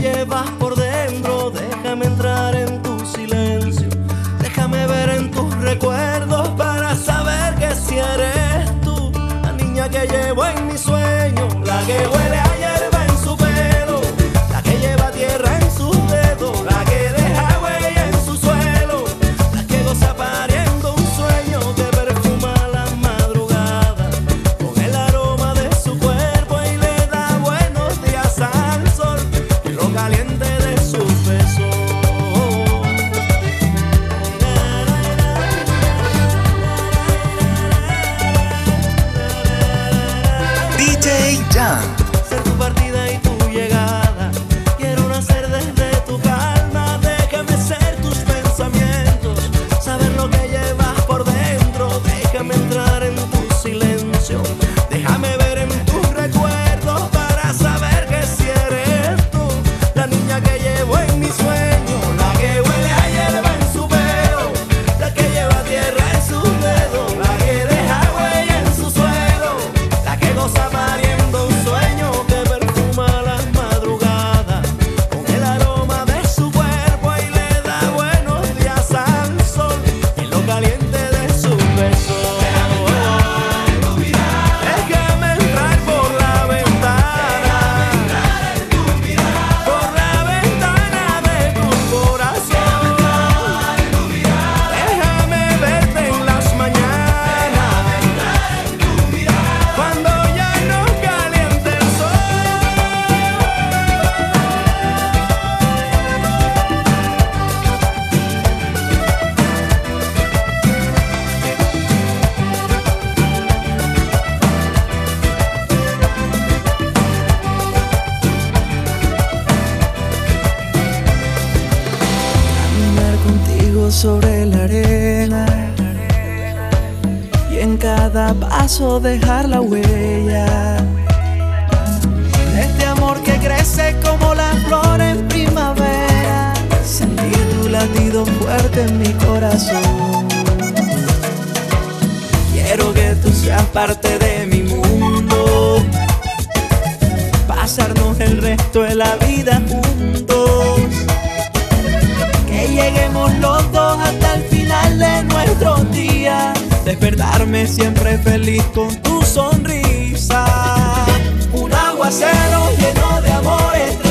llevas por dentro. dejar la huella. despertarme siempre feliz con tu sonrisa. Un aguacero lleno de amores.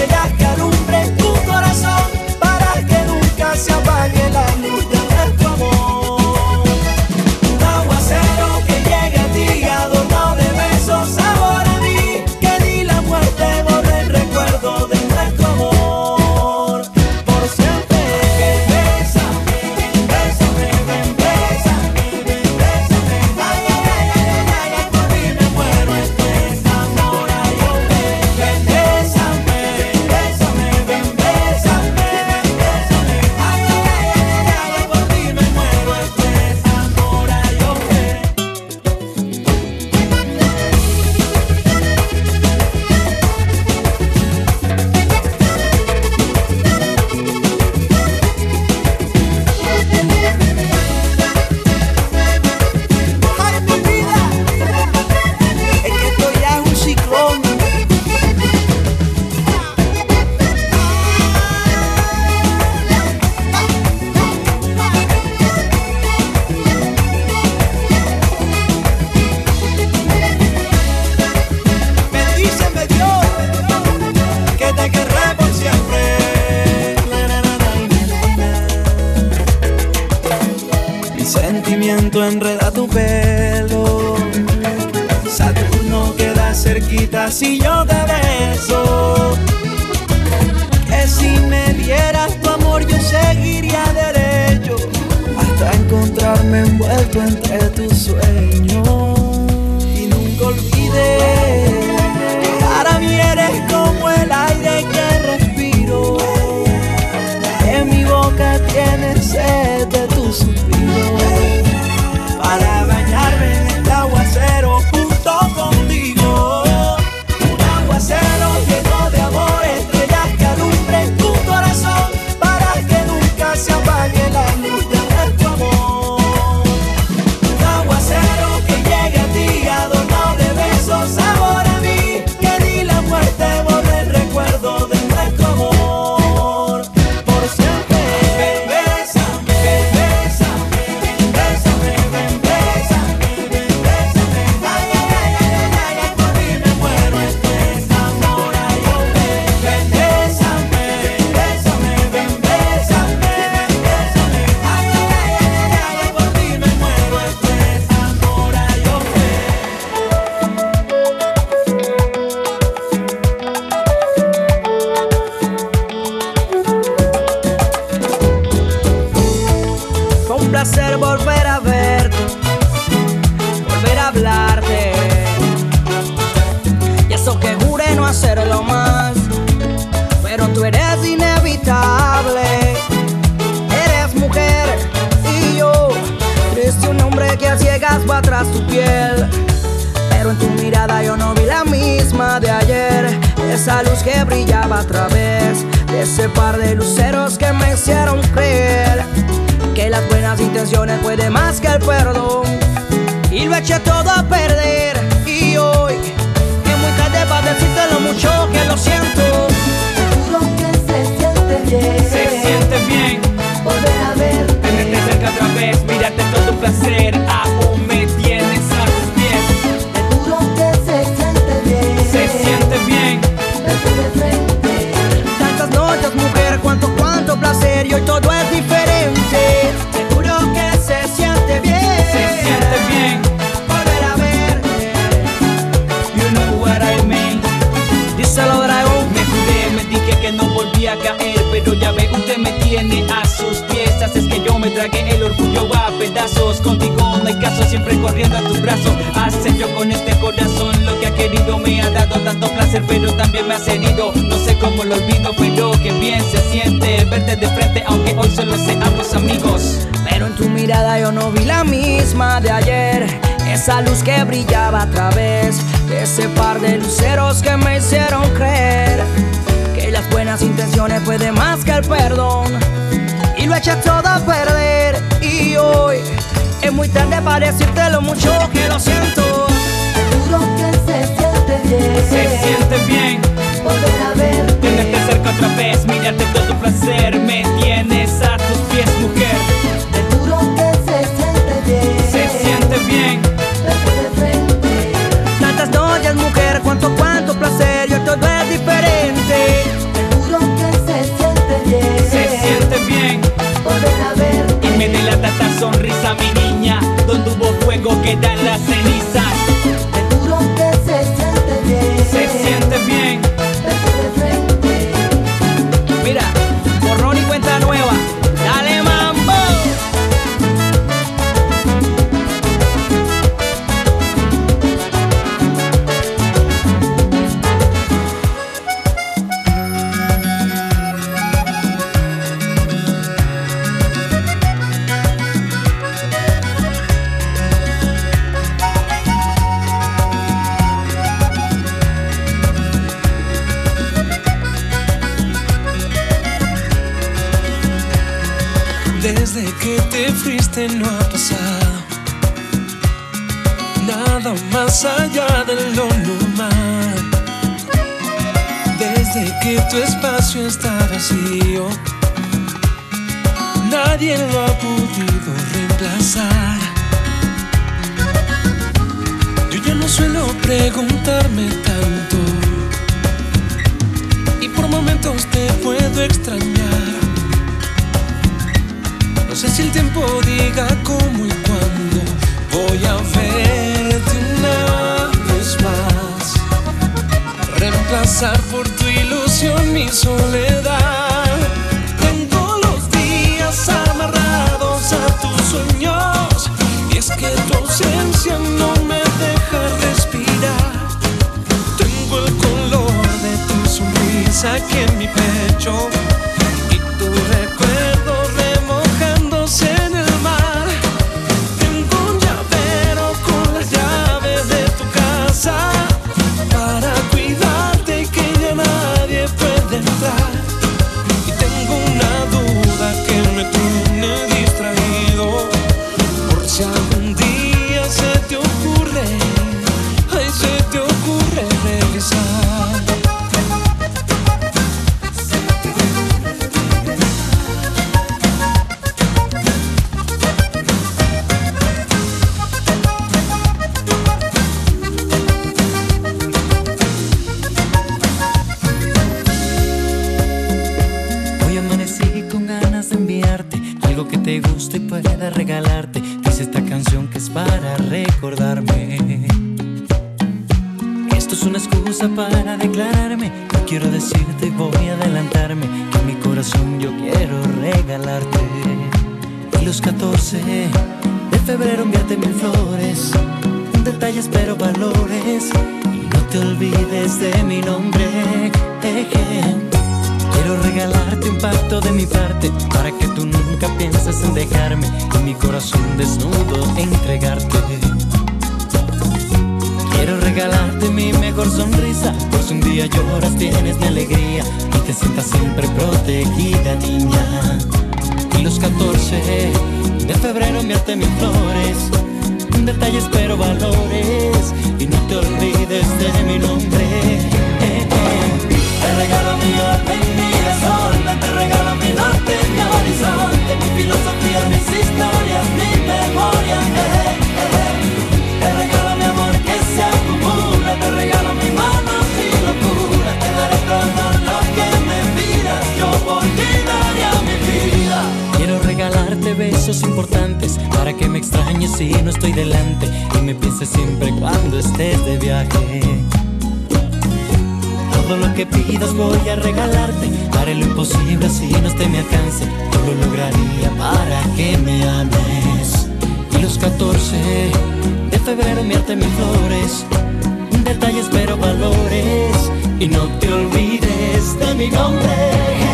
Tiene a sus pies. Haces que yo me trague el orgullo a pedazos. Contigo no hay caso, siempre corriendo a tus brazos. Hace yo con este corazón lo que ha querido. Me ha dado tanto placer, pero también me has herido. No sé cómo lo olvido, pero que bien se siente verte de frente, aunque hoy solo seamos amigos. Pero en tu mirada yo no vi la misma de ayer. Esa luz que brillaba a través de ese par de luceros que me hicieron creer buenas intenciones pueden más que el perdón. Y lo eché todo a perder. Y hoy es muy tarde para decirte lo mucho que lo siento. Te juro que se siente bien. Se siente bien. volver a verte. Tenerte cerca otra vez, mirarte todo placer. Me tienes a tus pies, mujer. Te juro que se siente bien. Se siente bien. Mi niña. Donde hubo fuego quedan las cenizas. Desde que te fuiste no ha pasado nada más allá de lo normal. Desde que tu espacio está vacío, nadie lo ha podido reemplazar. Yo ya no suelo preguntarme tanto y por momentos te puedo extrañar. Sé si el tiempo diga cómo y cuándo voy a verte una vez más. Reemplazar por tu ilusión mi soledad. Tengo los días amarrados a tus sueños. Y es que tu ausencia no me deja respirar. Tengo el color de tu sonrisa aquí en mi pecho. Algo que te guste y pueda regalarte. Dice esta canción que es para recordarme. Esto es una excusa para declararme. No quiero decirte y voy a adelantarme. Que mi corazón yo quiero regalarte. Y los 14 de febrero enviarte mil flores. Detalles pero valores. Y no te olvides de mi nombre. Eje. Quiero regalarte un pacto de mi parte para que tú nunca pienses en dejarme y mi corazón desnudo entregarte. Quiero regalarte mi mejor sonrisa, por si un día lloras tienes mi alegría y te sientas siempre protegida, niña. Y los 14 de febrero enviarte mis flores, detalles pero valores y no te olvides de mi nombre. Eh, eh. Te regalo mi orden, mi desorden, te regalo mi norte, mi horizonte, mi filosofía, mis historias, mi memoria. eh, eh. Te regalo mi amor que se acumula, te regalo mi mano sin locura, te daré todo lo que me pidas, yo por ti daría mi vida. Quiero regalarte besos importantes para que me extrañes si no estoy delante y me pienses siempre cuando estés de viaje. Todo lo que pidas voy a regalarte. Haré lo imposible así no a mi alcance. Yo lo lograría para que me ames. Y los 14 de febrero enviarte mis flores. Detalles pero valores. Y no te olvides de mi nombre.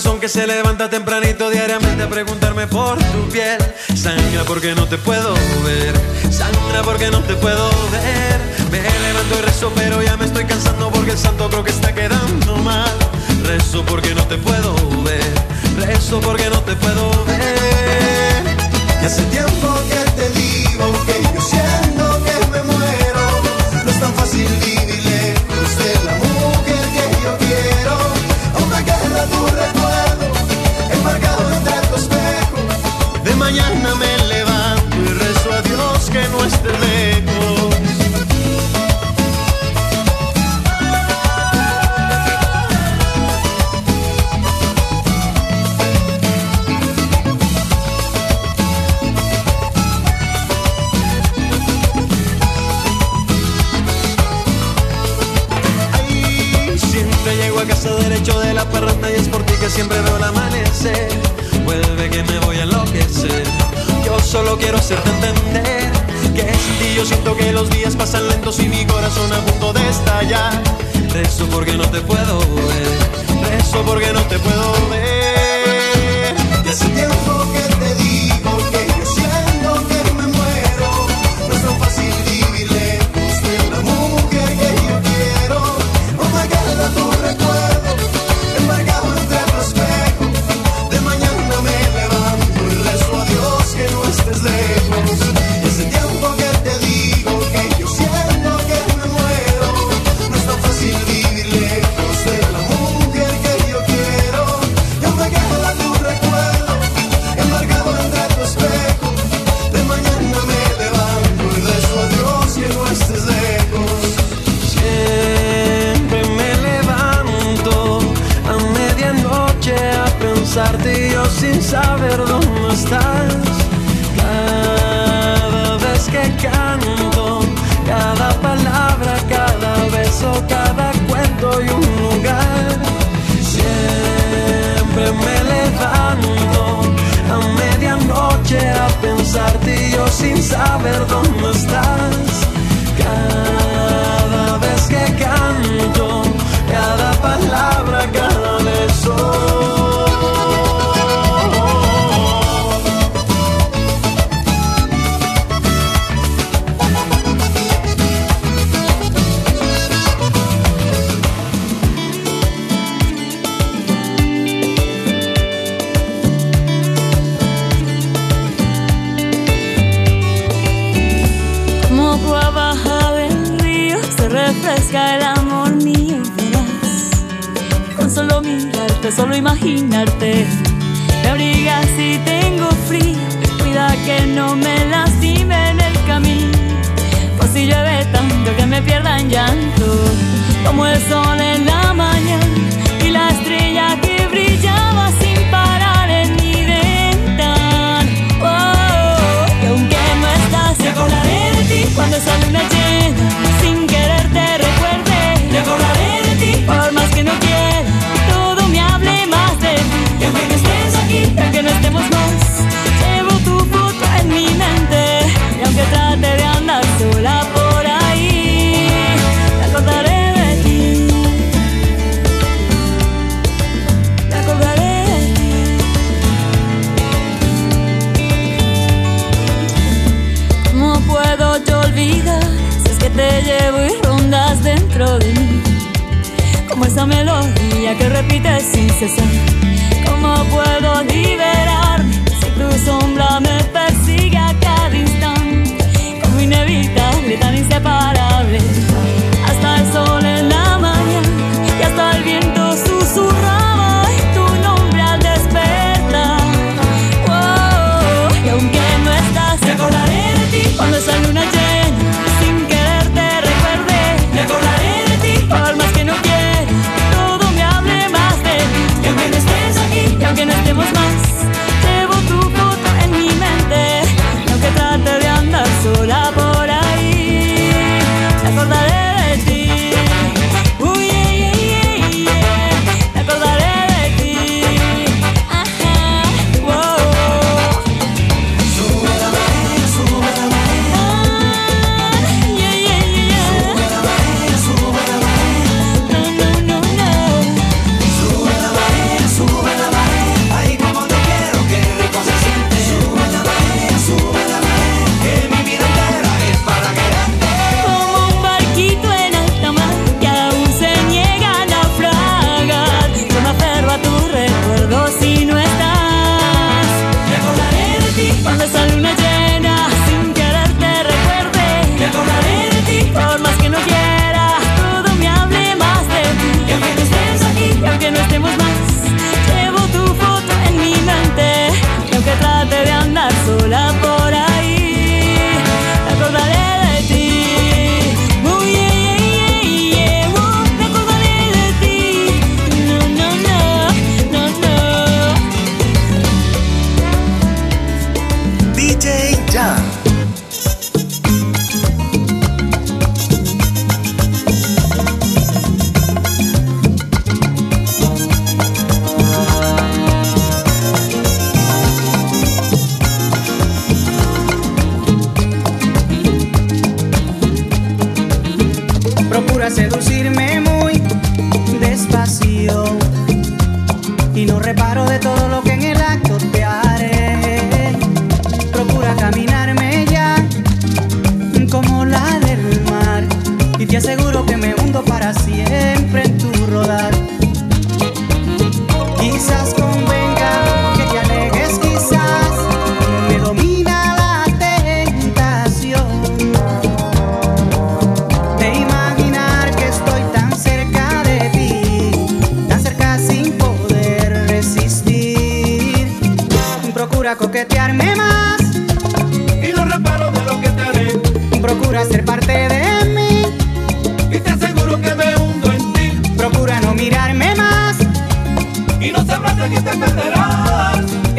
corazón que se levanta tempranito diariamente a preguntarme por tu piel. Sangra porque no te puedo ver, sangra porque no te puedo ver. Me levanto y rezo, pero ya me estoy cansando porque el santo creo que está quedando mal. Rezo porque no te puedo ver, rezo porque no te puedo ver. Y hace tiempo que siempre veo el amanecer. Vuelve que me voy a enloquecer. Yo solo quiero hacerte entender que sin ti yo siento que los días pasan lentos y mi corazón a punto de estallar. Rezo porque no te puedo ver. Rezo porque no te puedo ver. Y hace tiempo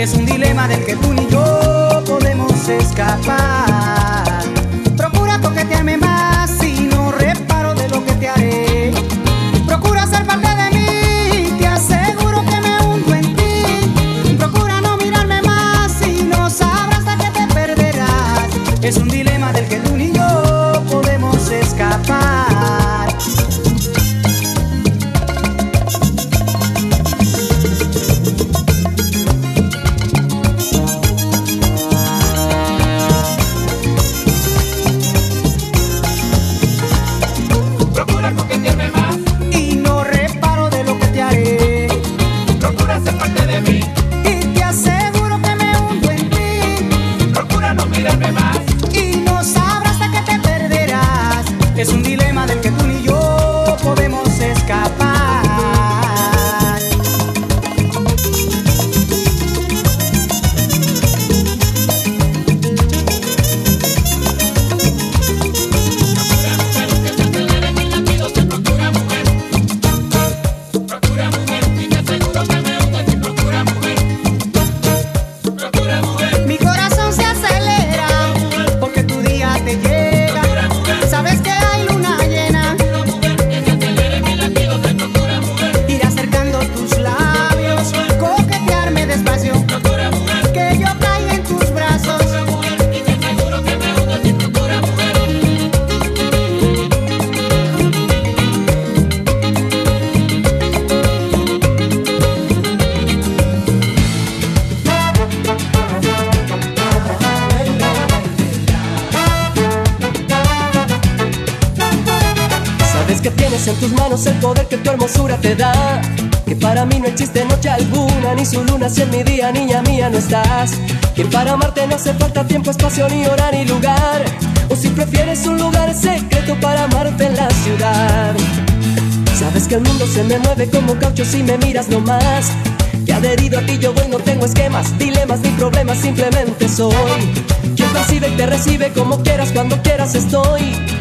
Es un dilema del que tú ni yo podemos escapar. En tus manos el poder que tu hermosura te da. Que para mí no existe noche alguna, ni su luna si en mi día, niña mía, no estás. Que para amarte no hace falta tiempo, espacio, ni hora, ni lugar. O si prefieres un lugar secreto para amarte en la ciudad. Sabes que el mundo se me mueve como caucho si me miras nomás. Que adherido a ti yo voy, no tengo esquemas, dilemas ni problemas, simplemente soy. Quien percibe y te recibe como quieras, cuando quieras estoy.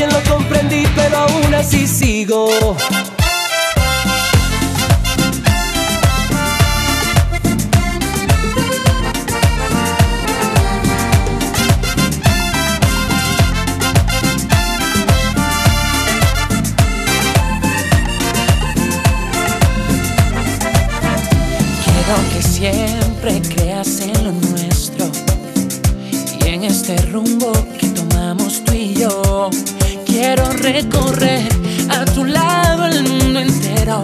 Bien lo comprendí, pero aún así sigo. Siempre creas en lo nuestro y en este rumbo que recorrer a tu lado el mundo entero.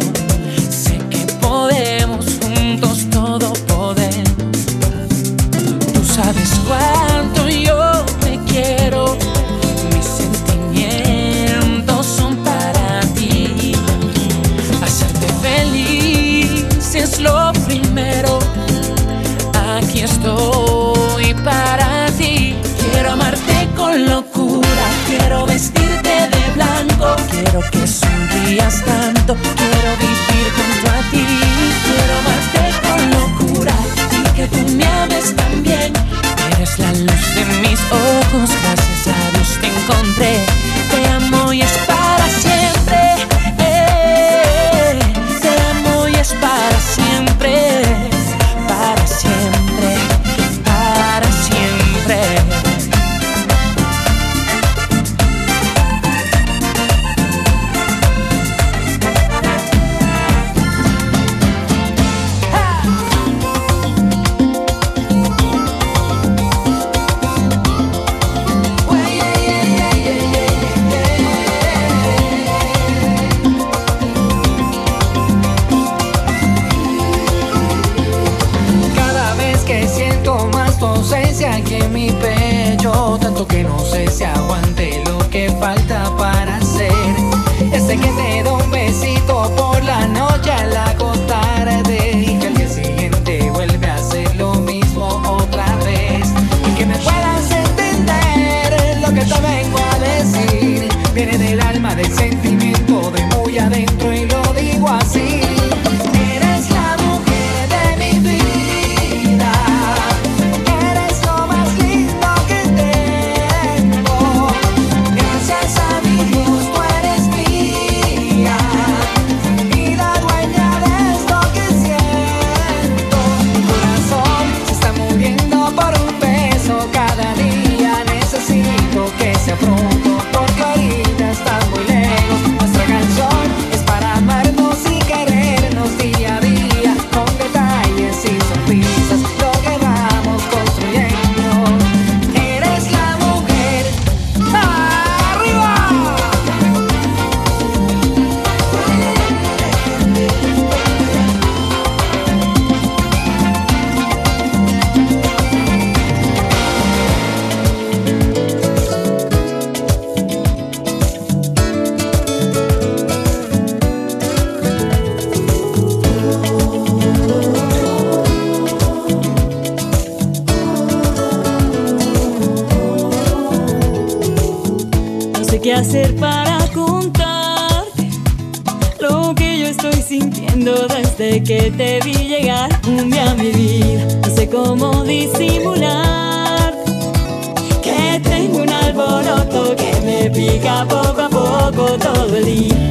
poco a poco todo.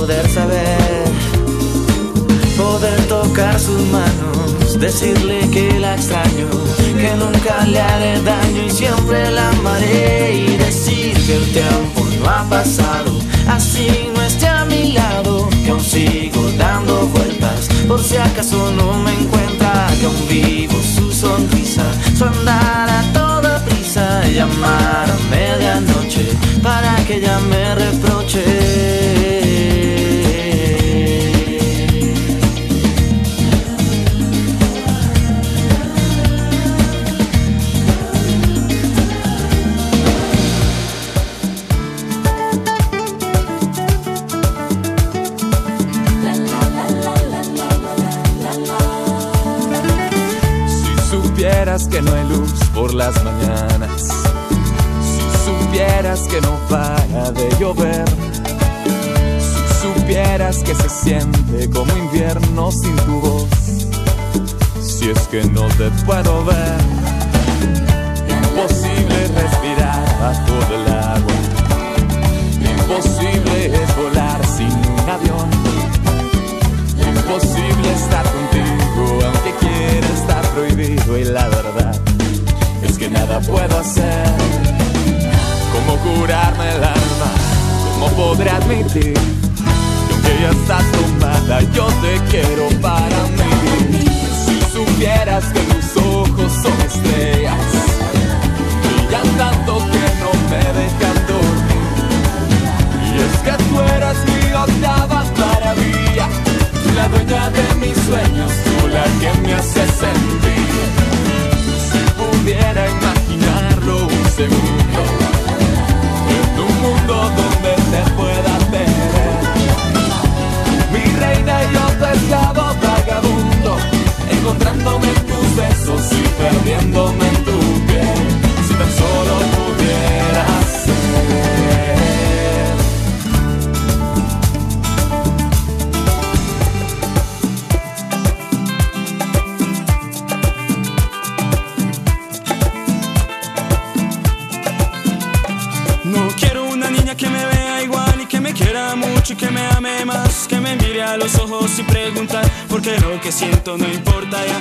poder saber, poder tocar sus manos, decirle que la extraño, que nunca le haré daño y siempre la amaré y decir que el tiempo no ha pasado, así no esté a mi lado, que aún sigo dando vueltas, por si acaso no me encuentra, que aún vivo su sonrisa, su andar a toda prisa, llamar a medianoche para que ella me reproche. supieras que no hay luz por las mañanas, si supieras que no para de llover, si supieras que se siente como invierno sin tu voz, si es que no te puedo ver, imposible respirar bajo el agua, imposible es volar sin un avión, imposible estar contigo aunque quiera estar prohibido y la verdad es que nada puedo hacer. ¿Cómo curarme el alma? ¿Cómo podré admitir que aunque ya estás tomada, yo te quiero para mí? Si supieras que tus ojos son estrellas, ya tanto que no me dejan dormir. Y es que tú eres mi octava que siento no importa ya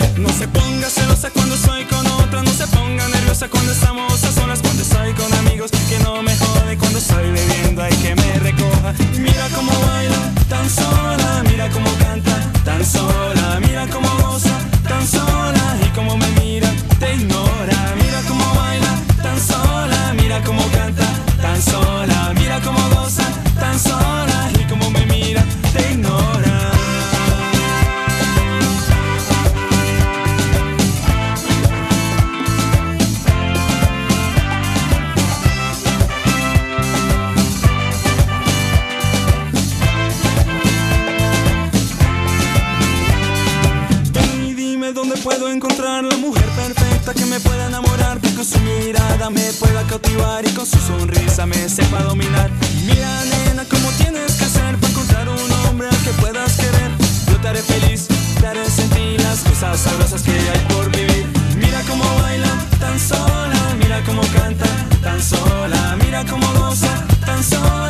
claro sentí las cosas sabrosas que hay por vivir. Mira cómo baila tan sola, mira cómo canta tan sola, mira cómo goza tan sola.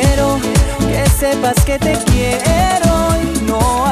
que sepas que te quiero y no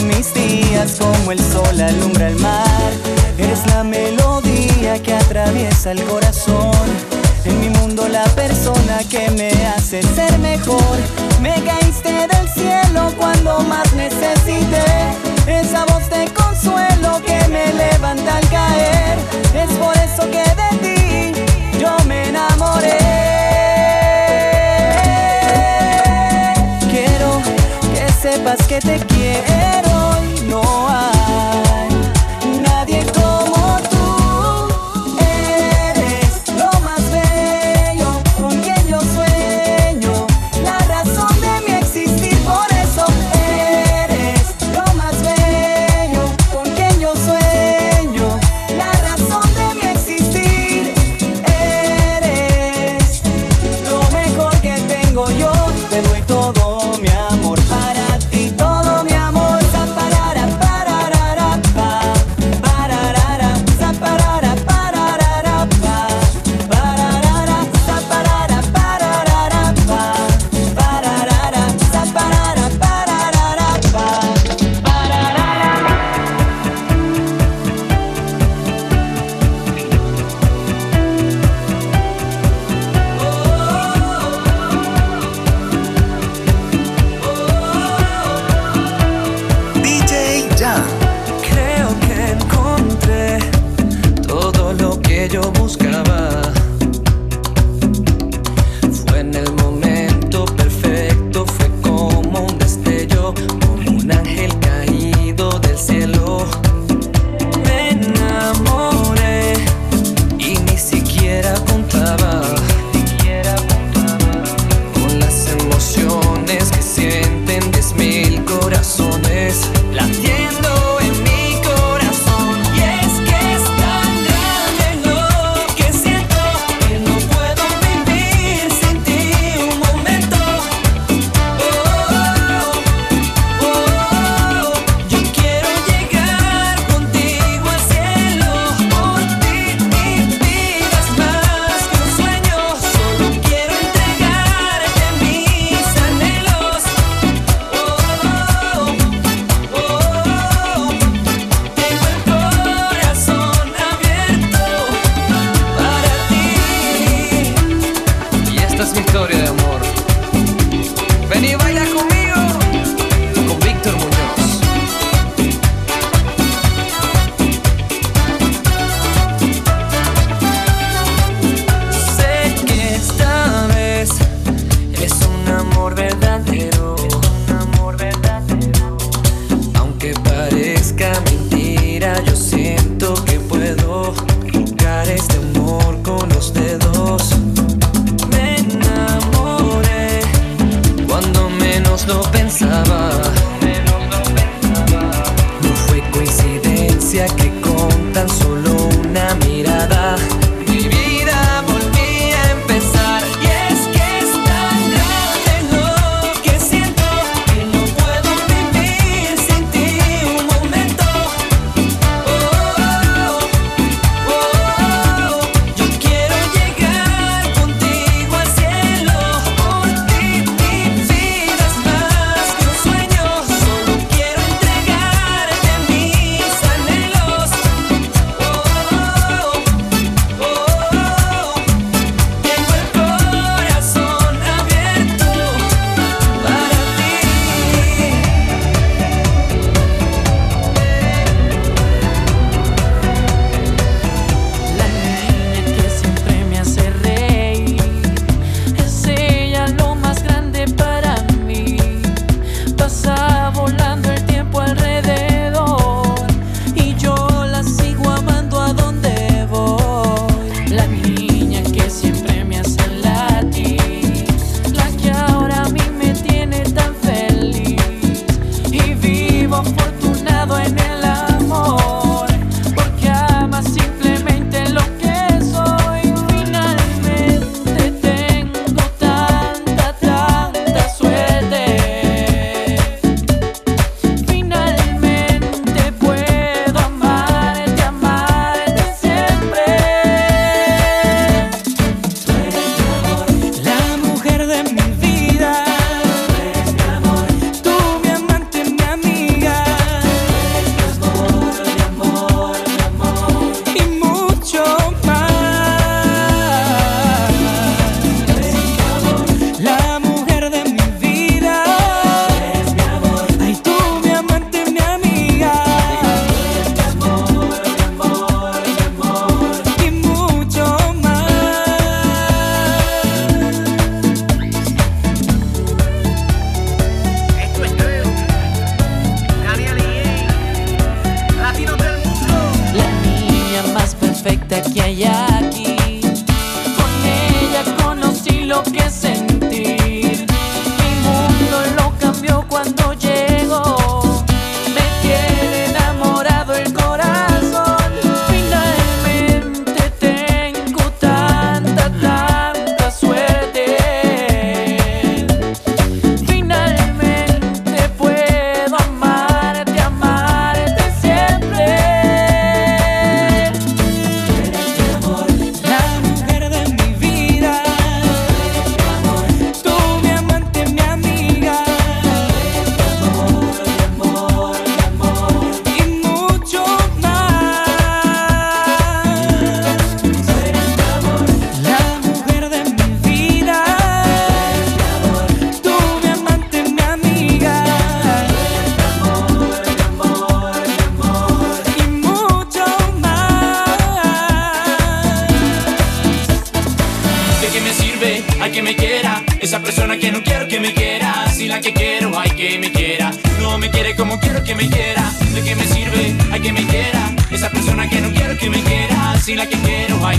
Mis días como el sol alumbra el mar. Eres la melodía que atraviesa el corazón. En mi mundo la persona que me hace ser mejor. Me caíste del cielo cuando más necesité. Esa voz de consuelo que me levanta al caer. Es por eso que de ti yo me enamoré. sepas que te quiero.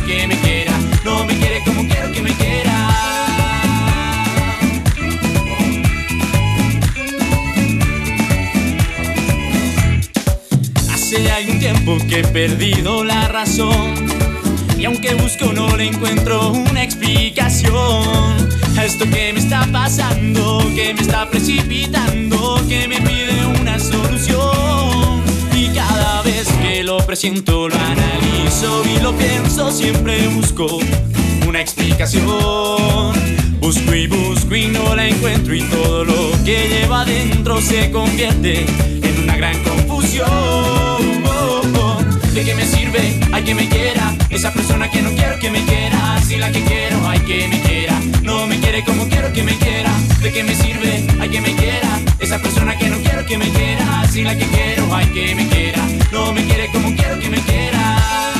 Que me quiera. No me quiere como quiero que me quiera. Hace algún tiempo que he perdido la razón y aunque busco no le encuentro una explicación a esto que me está pasando, que me está precipitando, que me pide una solución. Y cada vez que lo presiento, lo analizo y lo pienso, siempre busco una explicación. Busco y busco y no la encuentro y todo lo que lleva adentro se convierte en una gran confusión. ¿De qué me sirve? Hay que me quiera. Esa persona que no quiero que me quiera. Si la que quiero, hay que me quiera. No me quiere como quiero que me quiera. ¿De qué me sirve? Hay que me quiera. Esa persona que no quiero que me quiera. Si la que quiero, hay que me quiera. No me quiere como quiero que me quiera.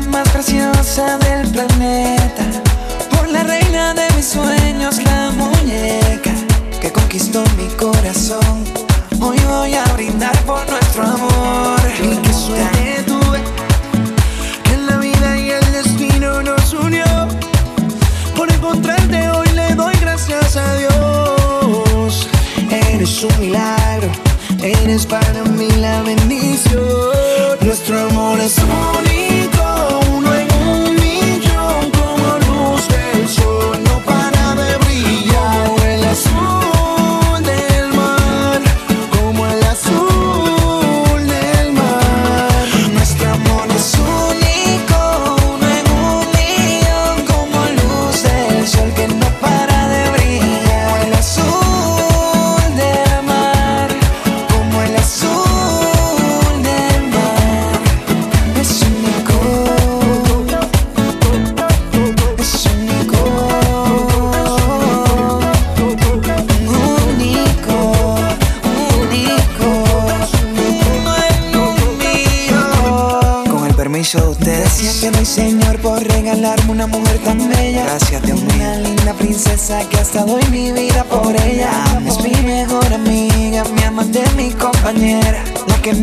Más preciosa del planeta, por la reina de mis sueños, la muñeca que conquistó mi corazón. Hoy voy a brindar por nuestro amor. Y que suerte tuve que la vida y el destino nos unió. Por encontrarte hoy le doy gracias a Dios. Eres un milagro, eres para mí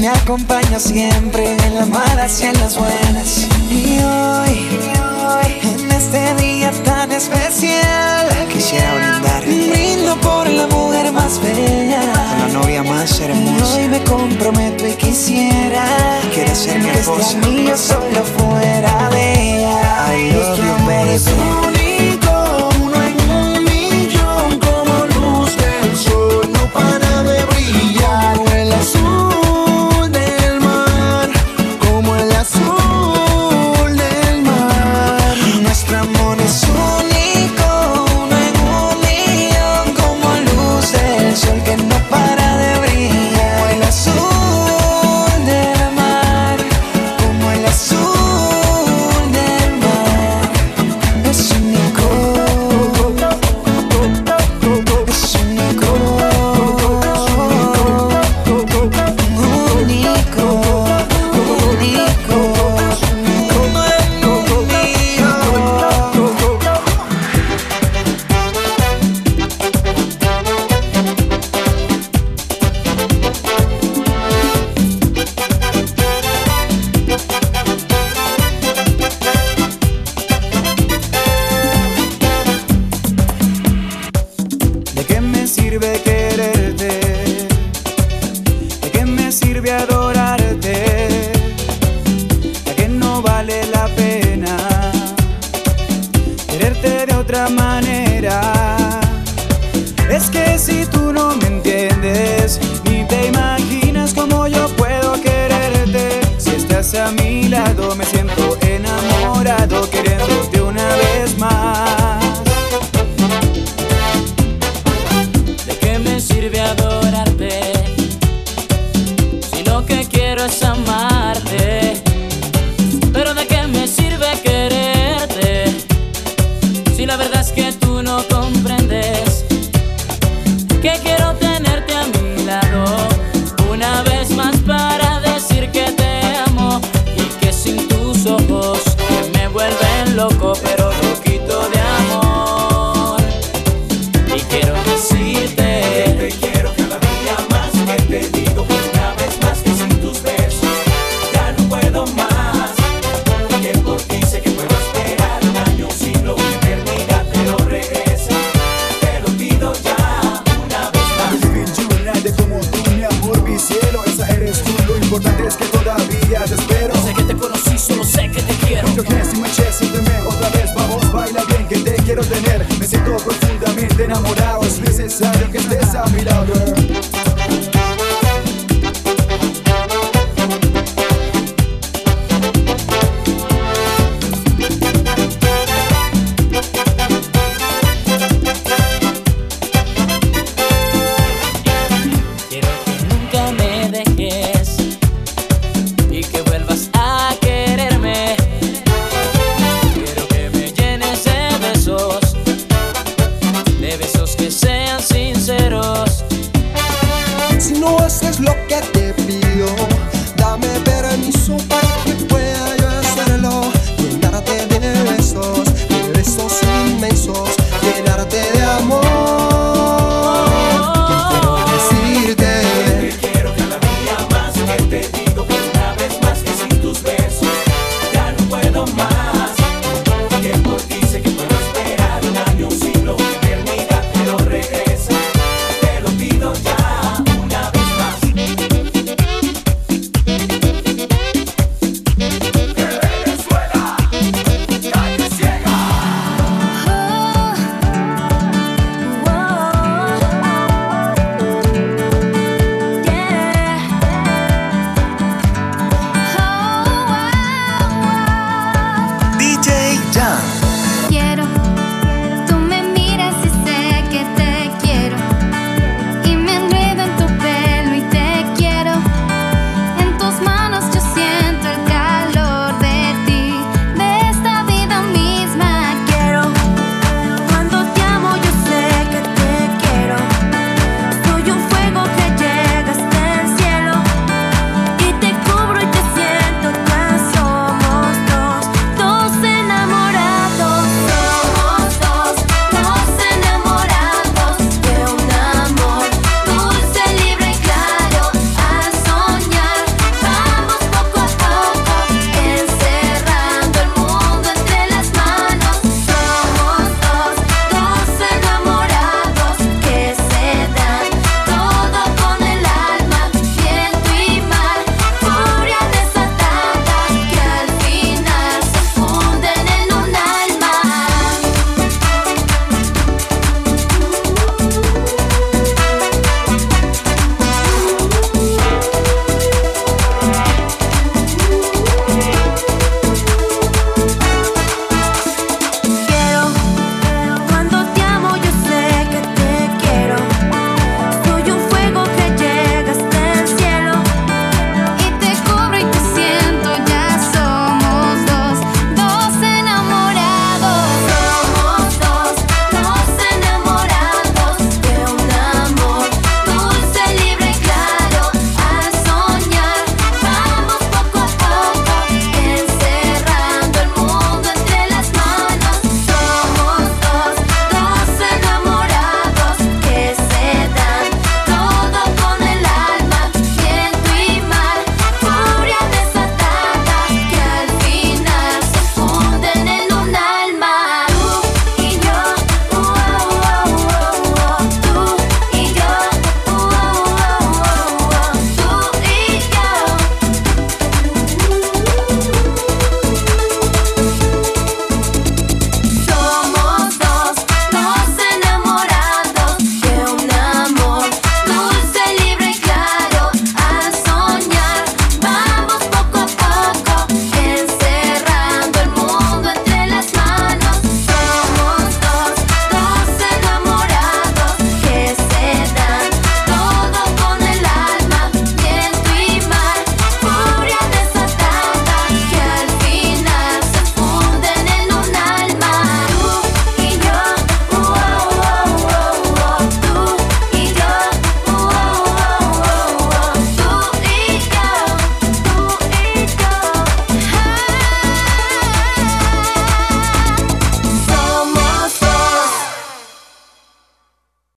me acompaña siempre en las malas y en las buenas. Y hoy, en este día tan especial, quisiera brindar. Brindo por la mujer más bella. Por la novia más hermosa. Hoy me comprometo y quisiera. Quieres ser mi esposa. mío solo fuera La verdad es que